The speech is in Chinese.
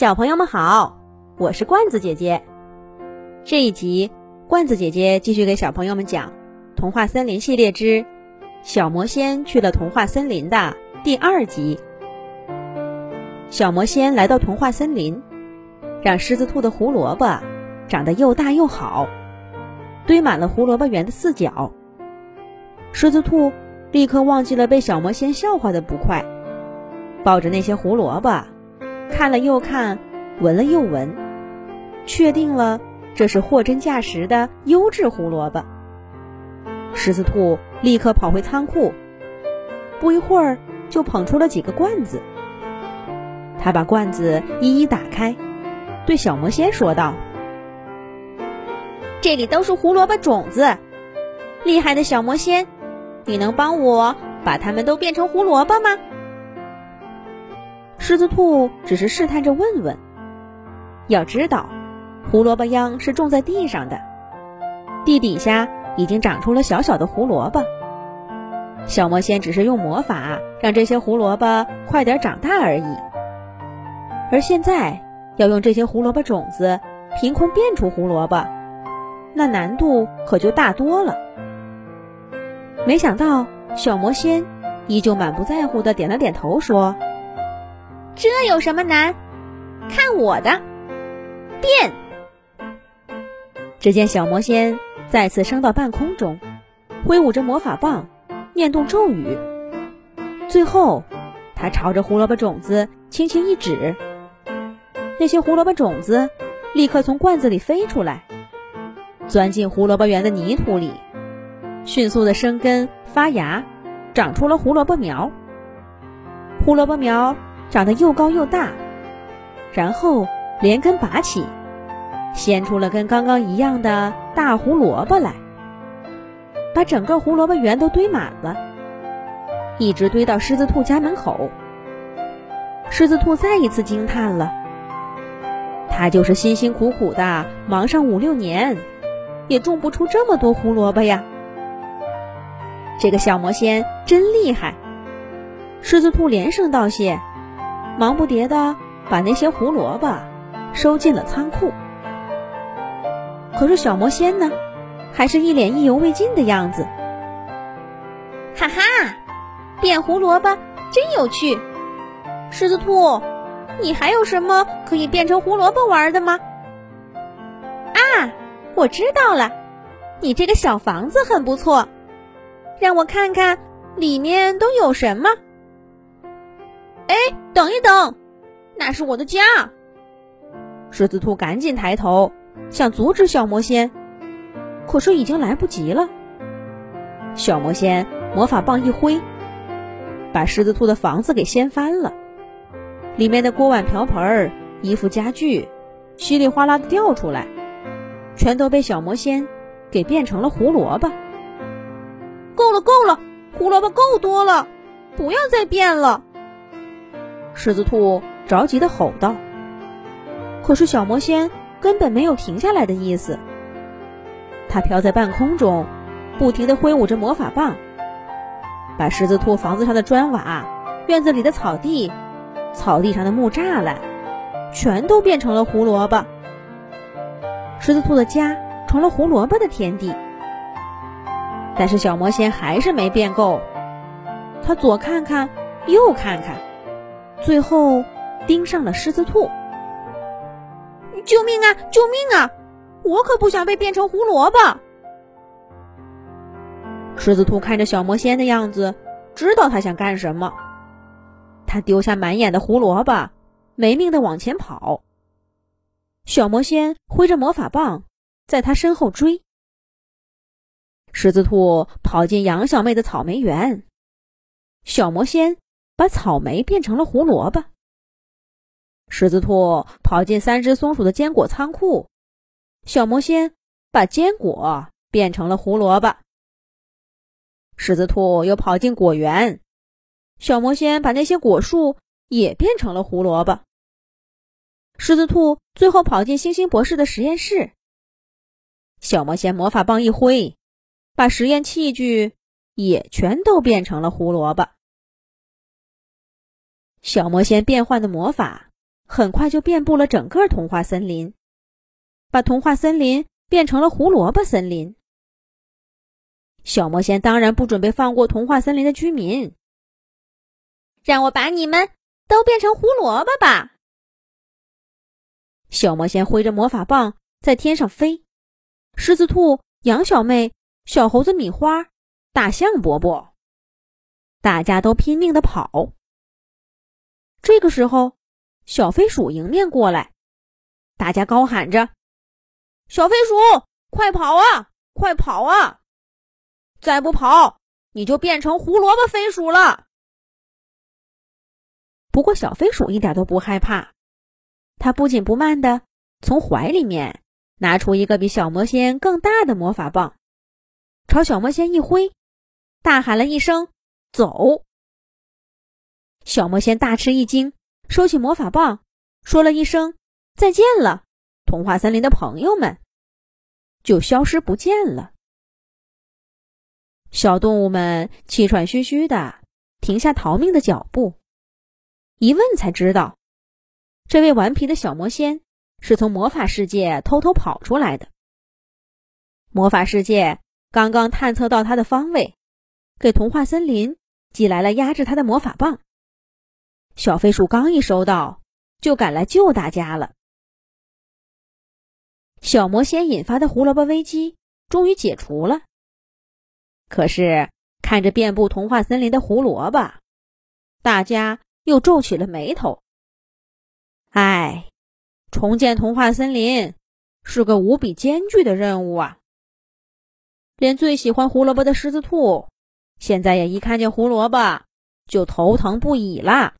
小朋友们好，我是罐子姐姐。这一集，罐子姐姐继续给小朋友们讲《童话森林》系列之《小魔仙去了童话森林》的第二集。小魔仙来到童话森林，让狮子兔的胡萝卜长得又大又好，堆满了胡萝卜园的四角。狮子兔立刻忘记了被小魔仙笑话的不快，抱着那些胡萝卜。看了又看，闻了又闻，确定了这是货真价实的优质胡萝卜。狮子兔立刻跑回仓库，不一会儿就捧出了几个罐子。他把罐子一一打开，对小魔仙说道：“这里都是胡萝卜种子，厉害的小魔仙，你能帮我把它们都变成胡萝卜吗？”狮子兔只是试探着问问。要知道，胡萝卜秧是种在地上的，地底下已经长出了小小的胡萝卜。小魔仙只是用魔法让这些胡萝卜快点长大而已。而现在要用这些胡萝卜种子凭空变出胡萝卜，那难度可就大多了。没想到，小魔仙依旧满不在乎的点了点头，说。这有什么难？看我的变！只见小魔仙再次升到半空中，挥舞着魔法棒，念动咒语。最后，他朝着胡萝卜种子轻轻一指，那些胡萝卜种子立刻从罐子里飞出来，钻进胡萝卜园的泥土里，迅速的生根发芽，长出了胡萝卜苗。胡萝卜苗。长得又高又大，然后连根拔起，掀出了跟刚刚一样的大胡萝卜来，把整个胡萝卜园都堆满了，一直堆到狮子兔家门口。狮子兔再一次惊叹了，他就是辛辛苦苦的忙上五六年，也种不出这么多胡萝卜呀！这个小魔仙真厉害！狮子兔连声道谢。忙不迭的把那些胡萝卜收进了仓库。可是小魔仙呢，还是一脸意犹未尽的样子。哈哈，变胡萝卜真有趣！狮子兔，你还有什么可以变成胡萝卜玩的吗？啊，我知道了，你这个小房子很不错，让我看看里面都有什么。哎，等一等，那是我的家。狮子兔赶紧抬头，想阻止小魔仙，可是已经来不及了。小魔仙魔法棒一挥，把狮子兔的房子给掀翻了，里面的锅碗瓢盆、衣服家具，稀里哗啦的掉出来，全都被小魔仙给变成了胡萝卜。够了，够了，胡萝卜够多了，不要再变了。狮子兔着急的吼道：“可是小魔仙根本没有停下来的意思。他飘在半空中，不停的挥舞着魔法棒，把狮子兔房子上的砖瓦、院子里的草地、草地上的木栅栏，全都变成了胡萝卜。狮子兔的家成了胡萝卜的天地。但是小魔仙还是没变够，他左看看，右看看。”最后，盯上了狮子兔。救命啊！救命啊！我可不想被变成胡萝卜。狮子兔看着小魔仙的样子，知道他想干什么。他丢下满眼的胡萝卜，没命的往前跑。小魔仙挥着魔法棒，在他身后追。狮子兔跑进杨小妹的草莓园，小魔仙。把草莓变成了胡萝卜。狮子兔跑进三只松鼠的坚果仓库，小魔仙把坚果变成了胡萝卜。狮子兔又跑进果园，小魔仙把那些果树也变成了胡萝卜。狮子兔最后跑进星星博士的实验室，小魔仙魔法棒一挥，把实验器具也全都变成了胡萝卜。小魔仙变换的魔法很快就遍布了整个童话森林，把童话森林变成了胡萝卜森林。小魔仙当然不准备放过童话森林的居民，让我把你们都变成胡萝卜吧！小魔仙挥着魔法棒在天上飞，狮子兔、羊小妹、小猴子米花、大象伯伯，大家都拼命的跑。这个时候，小飞鼠迎面过来，大家高喊着：“小飞鼠，快跑啊，快跑啊！再不跑，你就变成胡萝卜飞鼠了。”不过，小飞鼠一点都不害怕，它不紧不慢的从怀里面拿出一个比小魔仙更大的魔法棒，朝小魔仙一挥，大喊了一声：“走！”小魔仙大吃一惊，收起魔法棒，说了一声“再见了，童话森林的朋友们”，就消失不见了。小动物们气喘吁吁的停下逃命的脚步，一问才知道，这位顽皮的小魔仙是从魔法世界偷偷跑出来的。魔法世界刚刚探测到他的方位，给童话森林寄来了压制他的魔法棒。小飞鼠刚一收到，就赶来救大家了。小魔仙引发的胡萝卜危机终于解除了。可是看着遍布童话森林的胡萝卜，大家又皱起了眉头。唉，重建童话森林是个无比艰巨的任务啊！连最喜欢胡萝卜的狮子兔，现在也一看见胡萝卜就头疼不已啦。